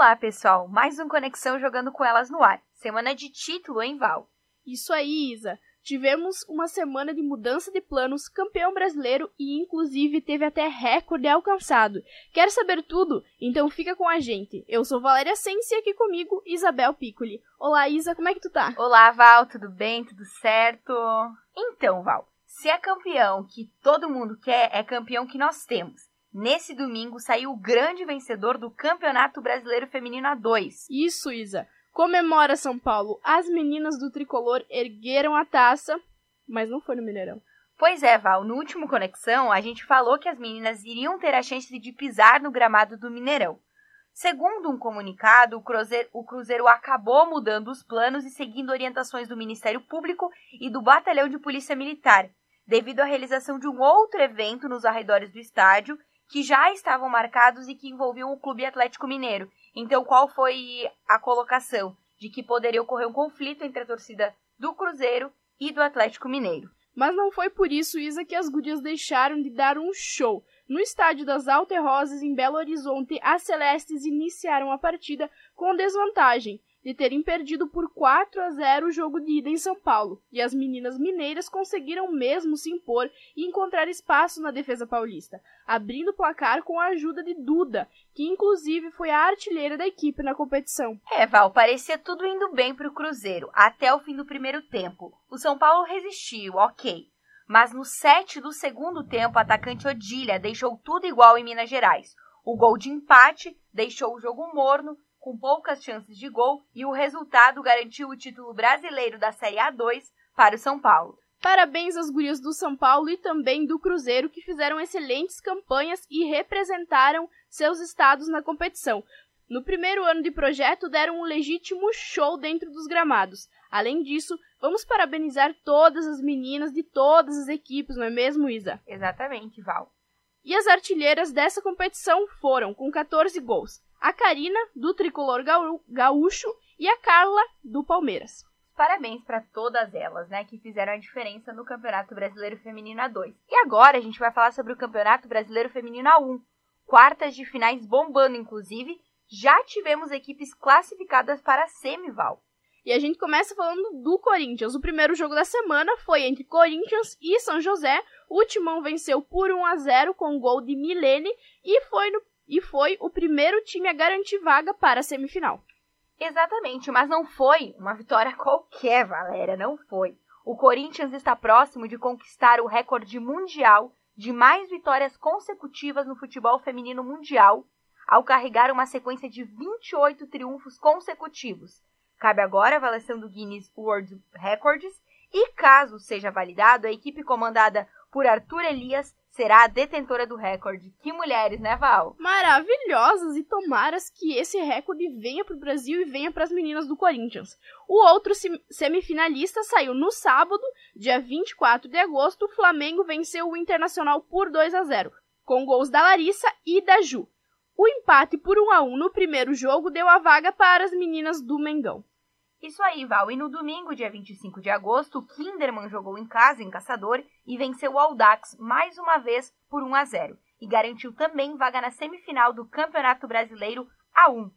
Olá, pessoal! Mais um Conexão jogando com elas no ar. Semana de título, hein, Val? Isso aí, Isa. Tivemos uma semana de mudança de planos, campeão brasileiro e inclusive teve até recorde alcançado. Quer saber tudo? Então fica com a gente. Eu sou Valéria Sense e aqui comigo Isabel Piccoli. Olá, Isa, como é que tu tá? Olá, Val, tudo bem? Tudo certo? Então, Val, se é campeão que todo mundo quer, é campeão que nós temos. Nesse domingo saiu o grande vencedor do Campeonato Brasileiro Feminino A2. Isso, Isa. Comemora São Paulo. As meninas do tricolor ergueram a taça, mas não foi no Mineirão. Pois é, Val, no último Conexão a gente falou que as meninas iriam ter a chance de pisar no gramado do Mineirão. Segundo um comunicado, o Cruzeiro, o Cruzeiro acabou mudando os planos e seguindo orientações do Ministério Público e do Batalhão de Polícia Militar, devido à realização de um outro evento nos arredores do estádio que já estavam marcados e que envolviam o Clube Atlético Mineiro. Então, qual foi a colocação? De que poderia ocorrer um conflito entre a torcida do Cruzeiro e do Atlético Mineiro. Mas não foi por isso, Isa, que as gurias deixaram de dar um show. No estádio das Alterrosas, em Belo Horizonte, as Celestes iniciaram a partida com desvantagem de terem perdido por 4 a 0 o jogo de ida em São Paulo, e as meninas mineiras conseguiram mesmo se impor e encontrar espaço na defesa paulista, abrindo o placar com a ajuda de Duda, que inclusive foi a artilheira da equipe na competição. É, Val, parecia tudo indo bem para o Cruzeiro, até o fim do primeiro tempo. O São Paulo resistiu, ok. Mas no set do segundo tempo, a atacante Odília deixou tudo igual em Minas Gerais. O gol de empate deixou o jogo morno com poucas chances de gol, e o resultado garantiu o título brasileiro da Série A2 para o São Paulo. Parabéns às gurias do São Paulo e também do Cruzeiro que fizeram excelentes campanhas e representaram seus estados na competição. No primeiro ano de projeto, deram um legítimo show dentro dos gramados. Além disso, vamos parabenizar todas as meninas de todas as equipes, não é mesmo, Isa? Exatamente, Val. E as artilheiras dessa competição foram, com 14 gols, a Karina, do Tricolor Gaúcho, e a Carla, do Palmeiras. Parabéns para todas elas, né, que fizeram a diferença no Campeonato Brasileiro Feminino A2. E agora a gente vai falar sobre o Campeonato Brasileiro Feminino A1. Quartas de finais bombando, inclusive. Já tivemos equipes classificadas para a semival. E a gente começa falando do Corinthians. O primeiro jogo da semana foi entre Corinthians e São José. O Timão venceu por 1 a 0 com o gol de Milene e foi no e foi o primeiro time a garantir vaga para a semifinal. Exatamente, mas não foi uma vitória qualquer, Valéria, não foi. O Corinthians está próximo de conquistar o recorde mundial de mais vitórias consecutivas no futebol feminino mundial, ao carregar uma sequência de 28 triunfos consecutivos. Cabe agora a avaliação do Guinness World Records e, caso seja validado, a equipe comandada por Arthur Elias será a detentora do recorde. Que mulheres, né, Val? Maravilhosas e tomaras que esse recorde venha para o Brasil e venha para as meninas do Corinthians. O outro semifinalista saiu no sábado, dia 24 de agosto. O Flamengo venceu o Internacional por 2 a 0, com gols da Larissa e da Ju. O empate por 1 a 1 no primeiro jogo deu a vaga para as meninas do Mengão. Isso aí, Val. E no domingo, dia 25 de agosto, o Kinderman jogou em casa, em Caçador, e venceu o Audax mais uma vez por 1 a 0 e garantiu também vaga na semifinal do Campeonato Brasileiro A1.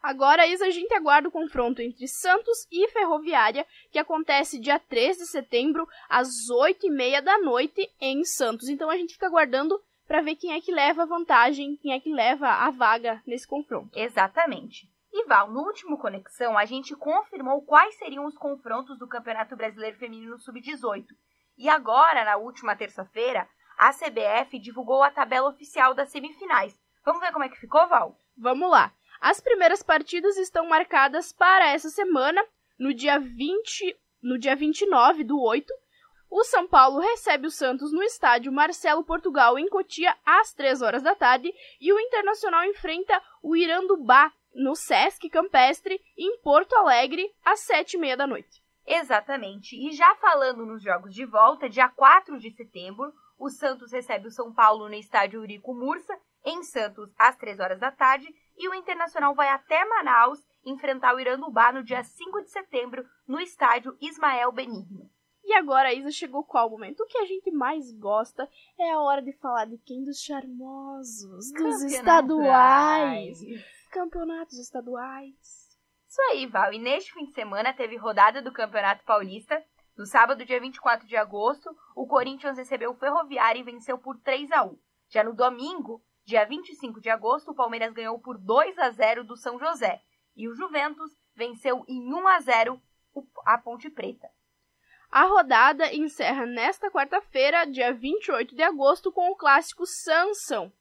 Agora, Isa, a gente aguarda o confronto entre Santos e Ferroviária, que acontece dia 3 de setembro, às 8h30 da noite, em Santos. Então a gente fica aguardando para ver quem é que leva a vantagem, quem é que leva a vaga nesse confronto. Exatamente. E Val, no último Conexão, a gente confirmou quais seriam os confrontos do Campeonato Brasileiro Feminino Sub-18. E agora, na última terça-feira, a CBF divulgou a tabela oficial das semifinais. Vamos ver como é que ficou, Val? Vamos lá. As primeiras partidas estão marcadas para essa semana, no dia 20, no dia 29 do 8. O São Paulo recebe o Santos no estádio Marcelo Portugal em Cotia às 3 horas da tarde e o Internacional enfrenta o Irandubá no Sesc Campestre, em Porto Alegre, às sete e meia da noite. Exatamente. E já falando nos jogos de volta, dia 4 de setembro, o Santos recebe o São Paulo no estádio Urico Mursa, em Santos, às 3 horas da tarde, e o Internacional vai até Manaus enfrentar o Irandubá no dia 5 de setembro, no estádio Ismael Benigno. E agora, Isa, chegou qual momento? O que a gente mais gosta é a hora de falar de quem dos charmosos, dos estaduais. Campeonatos estaduais. Isso aí, Val. E neste fim de semana teve rodada do Campeonato Paulista. No sábado, dia 24 de agosto, o Corinthians recebeu o Ferroviário e venceu por 3 a 1. Já no domingo, dia 25 de agosto, o Palmeiras ganhou por 2 a 0 do São José. E o Juventus venceu em 1 a 0 a Ponte Preta. A rodada encerra nesta quarta-feira, dia 28 de agosto, com o clássico Sansão,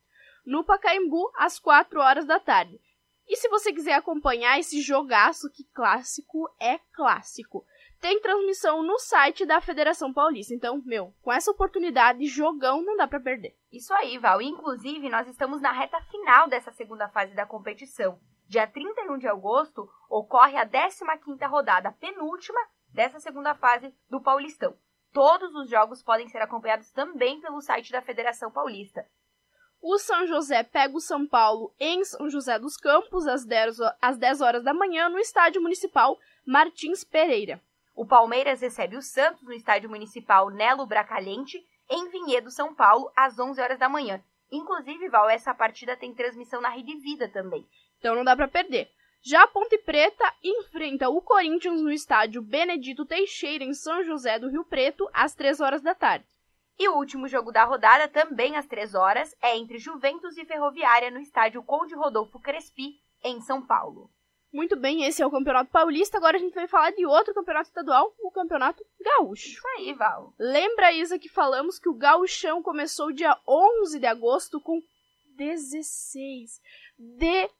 no Pacaembu, às 4 horas da tarde. E se você quiser acompanhar esse jogaço, que clássico é clássico, tem transmissão no site da Federação Paulista. Então, meu, com essa oportunidade, jogão não dá para perder. Isso aí, Val. Inclusive, nós estamos na reta final dessa segunda fase da competição. Dia 31 de agosto ocorre a 15ª rodada, penúltima dessa segunda fase do Paulistão. Todos os jogos podem ser acompanhados também pelo site da Federação Paulista. O São José pega o São Paulo em São José dos Campos às 10, às 10 horas da manhã no Estádio Municipal Martins Pereira. O Palmeiras recebe o Santos no Estádio Municipal Nelo Bracalhente em Vinhedo, São Paulo, às 11 horas da manhã. Inclusive, Val, essa partida tem transmissão na Rede Vida também. Então não dá para perder. Já a Ponte Preta enfrenta o Corinthians no estádio Benedito Teixeira, em São José do Rio Preto, às 3 horas da tarde. E o último jogo da rodada, também às 3 horas, é entre Juventus e Ferroviária no estádio Conde Rodolfo Crespi, em São Paulo. Muito bem, esse é o Campeonato Paulista. Agora a gente vai falar de outro campeonato estadual, o Campeonato Gaúcho. Isso aí, Val. Lembra, Isa, que falamos que o Gauchão começou dia 11 de agosto com 16.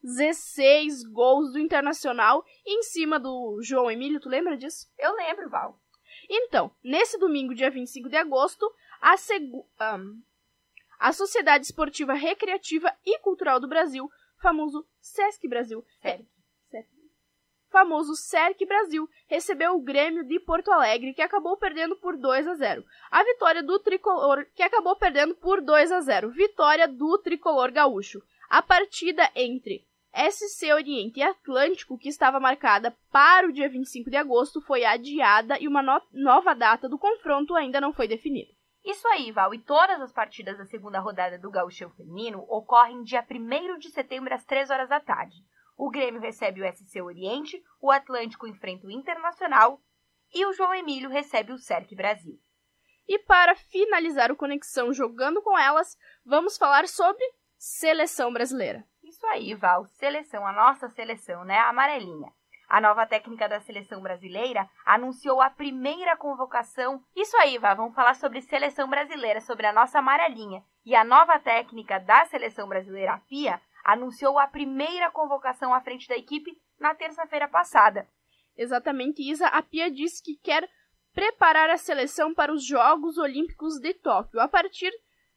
16 gols do Internacional em cima do João Emílio, tu lembra disso? Eu lembro, Val. Então, nesse domingo, dia 25 de agosto, a, segu... um, a Sociedade Esportiva Recreativa e Cultural do Brasil, famoso Sesc Brasil, é, famoso Cerc Brasil, recebeu o Grêmio de Porto Alegre, que acabou perdendo por 2 a 0. A vitória do tricolor, que acabou perdendo por 2 a 0. Vitória do tricolor gaúcho. A partida entre SC Oriente e Atlântico, que estava marcada para o dia 25 de agosto, foi adiada e uma no nova data do confronto ainda não foi definida. Isso aí, Val, e todas as partidas da segunda rodada do Gauchão Feminino ocorrem dia 1 de setembro às 3 horas da tarde. O Grêmio recebe o SC Oriente, o Atlântico enfrenta o Internacional e o João Emílio recebe o Cerc Brasil. E para finalizar o Conexão jogando com elas, vamos falar sobre seleção brasileira. Isso aí, Val, seleção, a nossa seleção, né? A amarelinha. A nova técnica da seleção brasileira anunciou a primeira convocação. Isso aí, Val, vamos falar sobre seleção brasileira, sobre a nossa amarelinha. E a nova técnica da seleção brasileira, a PIA, anunciou a primeira convocação à frente da equipe na terça-feira passada. Exatamente, Isa. A Pia disse que quer preparar a seleção para os Jogos Olímpicos de Tóquio a partir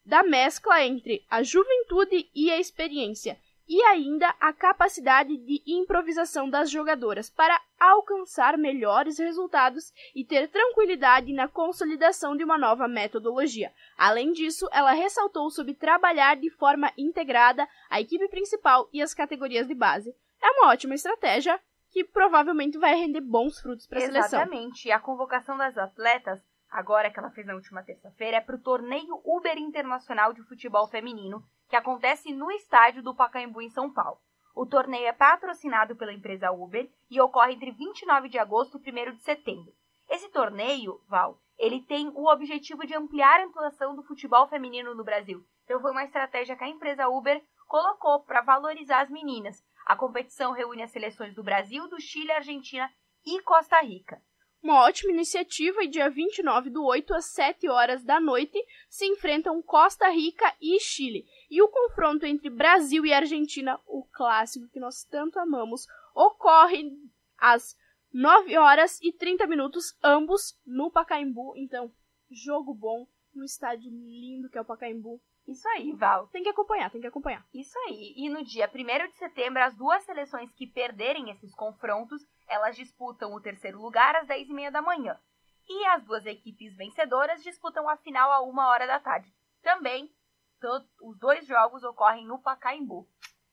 da mescla entre a juventude e a experiência e ainda a capacidade de improvisação das jogadoras para alcançar melhores resultados e ter tranquilidade na consolidação de uma nova metodologia. Além disso, ela ressaltou sobre trabalhar de forma integrada a equipe principal e as categorias de base. É uma ótima estratégia que provavelmente vai render bons frutos para a seleção. Exatamente. A convocação das atletas, agora que ela fez na última terça-feira, é para o torneio Uber Internacional de Futebol Feminino, que acontece no estádio do Pacaembu, em São Paulo. O torneio é patrocinado pela empresa Uber e ocorre entre 29 de agosto e 1 de setembro. Esse torneio, Val, ele tem o objetivo de ampliar a atuação do futebol feminino no Brasil. Então foi uma estratégia que a empresa Uber colocou para valorizar as meninas. A competição reúne as seleções do Brasil, do Chile, Argentina e Costa Rica. Uma ótima iniciativa e dia 29 do 8 às 7 horas da noite se enfrentam Costa Rica e Chile. E o confronto entre Brasil e Argentina, o clássico que nós tanto amamos, ocorre às 9 horas e 30 minutos, ambos no Pacaembu. Então, jogo bom no estádio lindo que é o Pacaembu. Isso aí, Val. Tem que acompanhar, tem que acompanhar. Isso aí. E no dia 1 de setembro, as duas seleções que perderem esses confrontos, elas disputam o terceiro lugar às 10h30 da manhã. E as duas equipes vencedoras disputam a final a uma hora da tarde. Também, os dois jogos ocorrem no Pacaembu.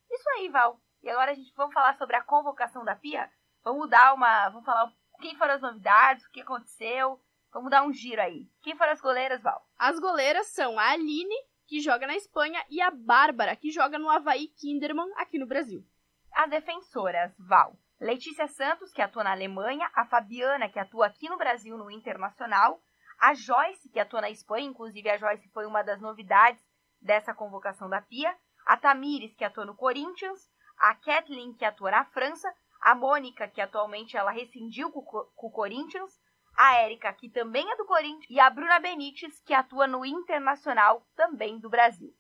Isso aí, Val. E agora a gente vamos falar sobre a convocação da Pia? Vamos dar uma. Vamos falar quem foram as novidades, o que aconteceu. Vamos dar um giro aí. Quem foram as goleiras, Val? As goleiras são a Aline que joga na Espanha, e a Bárbara, que joga no Havaí Kinderman aqui no Brasil. as defensoras, Val. Letícia Santos, que atua na Alemanha, a Fabiana, que atua aqui no Brasil no Internacional, a Joyce, que atua na Espanha, inclusive a Joyce foi uma das novidades dessa convocação da Pia, a Tamires, que atua no Corinthians, a Kathleen, que atua na França, a Mônica, que atualmente ela rescindiu com, o Corinthians, a Érica, que também é do Corinthians, e a Bruna Benites, que atua no Internacional, também do Brasil.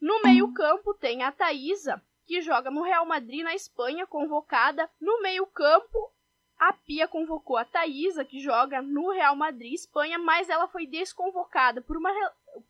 No meio-campo tem a Thaisa, que joga no Real Madrid na Espanha, convocada. No meio-campo, a Pia convocou a Thaisa, que joga no Real Madrid, Espanha, mas ela foi desconvocada por uma,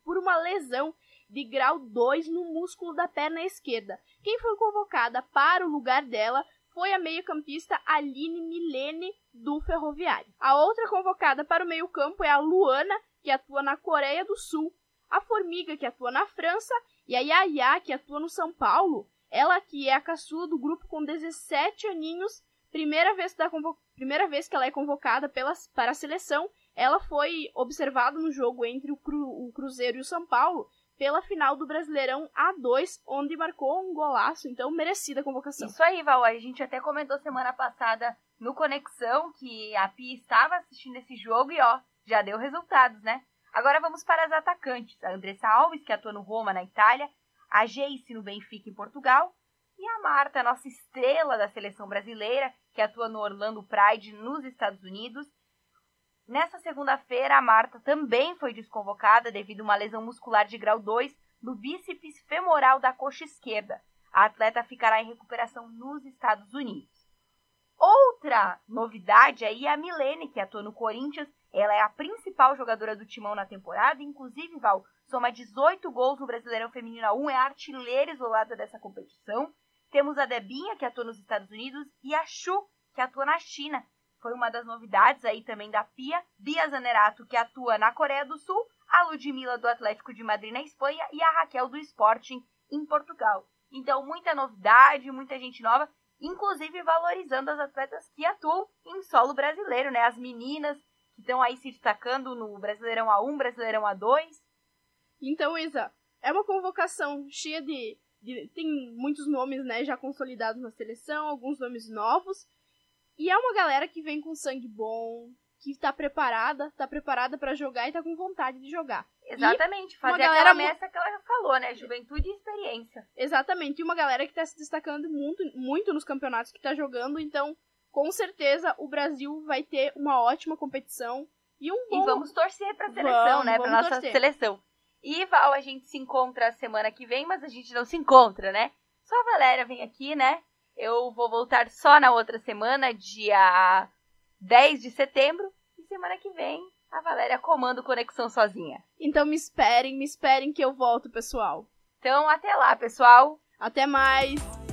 por uma lesão de grau 2 no músculo da perna esquerda. Quem foi convocada para o lugar dela foi a meio-campista Aline Milene do Ferroviário. A outra convocada para o meio-campo é a Luana, que atua na Coreia do Sul, a Formiga, que atua na França, e a Yaya, que atua no São Paulo. Ela que é a caçula do grupo com 17 aninhos, primeira vez, da primeira vez que ela é convocada para a seleção, ela foi observada no jogo entre o, Cru... o Cruzeiro e o São Paulo pela final do Brasileirão A2, onde marcou um golaço, então merecida a convocação. Isso aí, Val. A gente até comentou semana passada no Conexão que a Pia estava assistindo esse jogo e ó, já deu resultados, né? Agora vamos para as atacantes. A Andressa Alves, que atua no Roma, na Itália, a Geice no Benfica, em Portugal, e a Marta, nossa estrela da seleção brasileira, que atua no Orlando Pride, nos Estados Unidos, Nessa segunda-feira, a Marta também foi desconvocada devido a uma lesão muscular de grau 2 no bíceps femoral da coxa esquerda. A atleta ficará em recuperação nos Estados Unidos. Outra novidade aí é a Milene, que atua no Corinthians. Ela é a principal jogadora do timão na temporada, inclusive, Val, soma 18 gols no Brasileirão Feminino 1, é a artilheira isolada dessa competição. Temos a Debinha, que atua nos Estados Unidos, e a Chu, que atua na China foi uma das novidades aí também da Pia. Bia Zanerato, que atua na Coreia do Sul, a Ludmilla do Atlético de Madrid na Espanha e a Raquel do Sporting em Portugal. Então, muita novidade, muita gente nova, inclusive valorizando as atletas que atuam em solo brasileiro, né? As meninas que estão aí se destacando no Brasileirão A1, Brasileirão A2. Então, Isa, é uma convocação cheia de, de tem muitos nomes, né, já consolidados na seleção, alguns nomes novos, e é uma galera que vem com sangue bom, que tá preparada, tá preparada para jogar e tá com vontade de jogar. Exatamente, fazer a galera messa que ela já falou, né? Juventude e experiência. Exatamente, e uma galera que tá se destacando muito, muito nos campeonatos que tá jogando, então com certeza o Brasil vai ter uma ótima competição e um bom... E vamos torcer pra seleção, vamos, né? Pra nossa torcer. seleção. E Val, a gente se encontra semana que vem, mas a gente não se encontra, né? Só a Valéria vem aqui, né? Eu vou voltar só na outra semana, dia 10 de setembro. E semana que vem a Valéria comanda Conexão sozinha. Então me esperem, me esperem que eu volto, pessoal. Então até lá, pessoal. Até mais.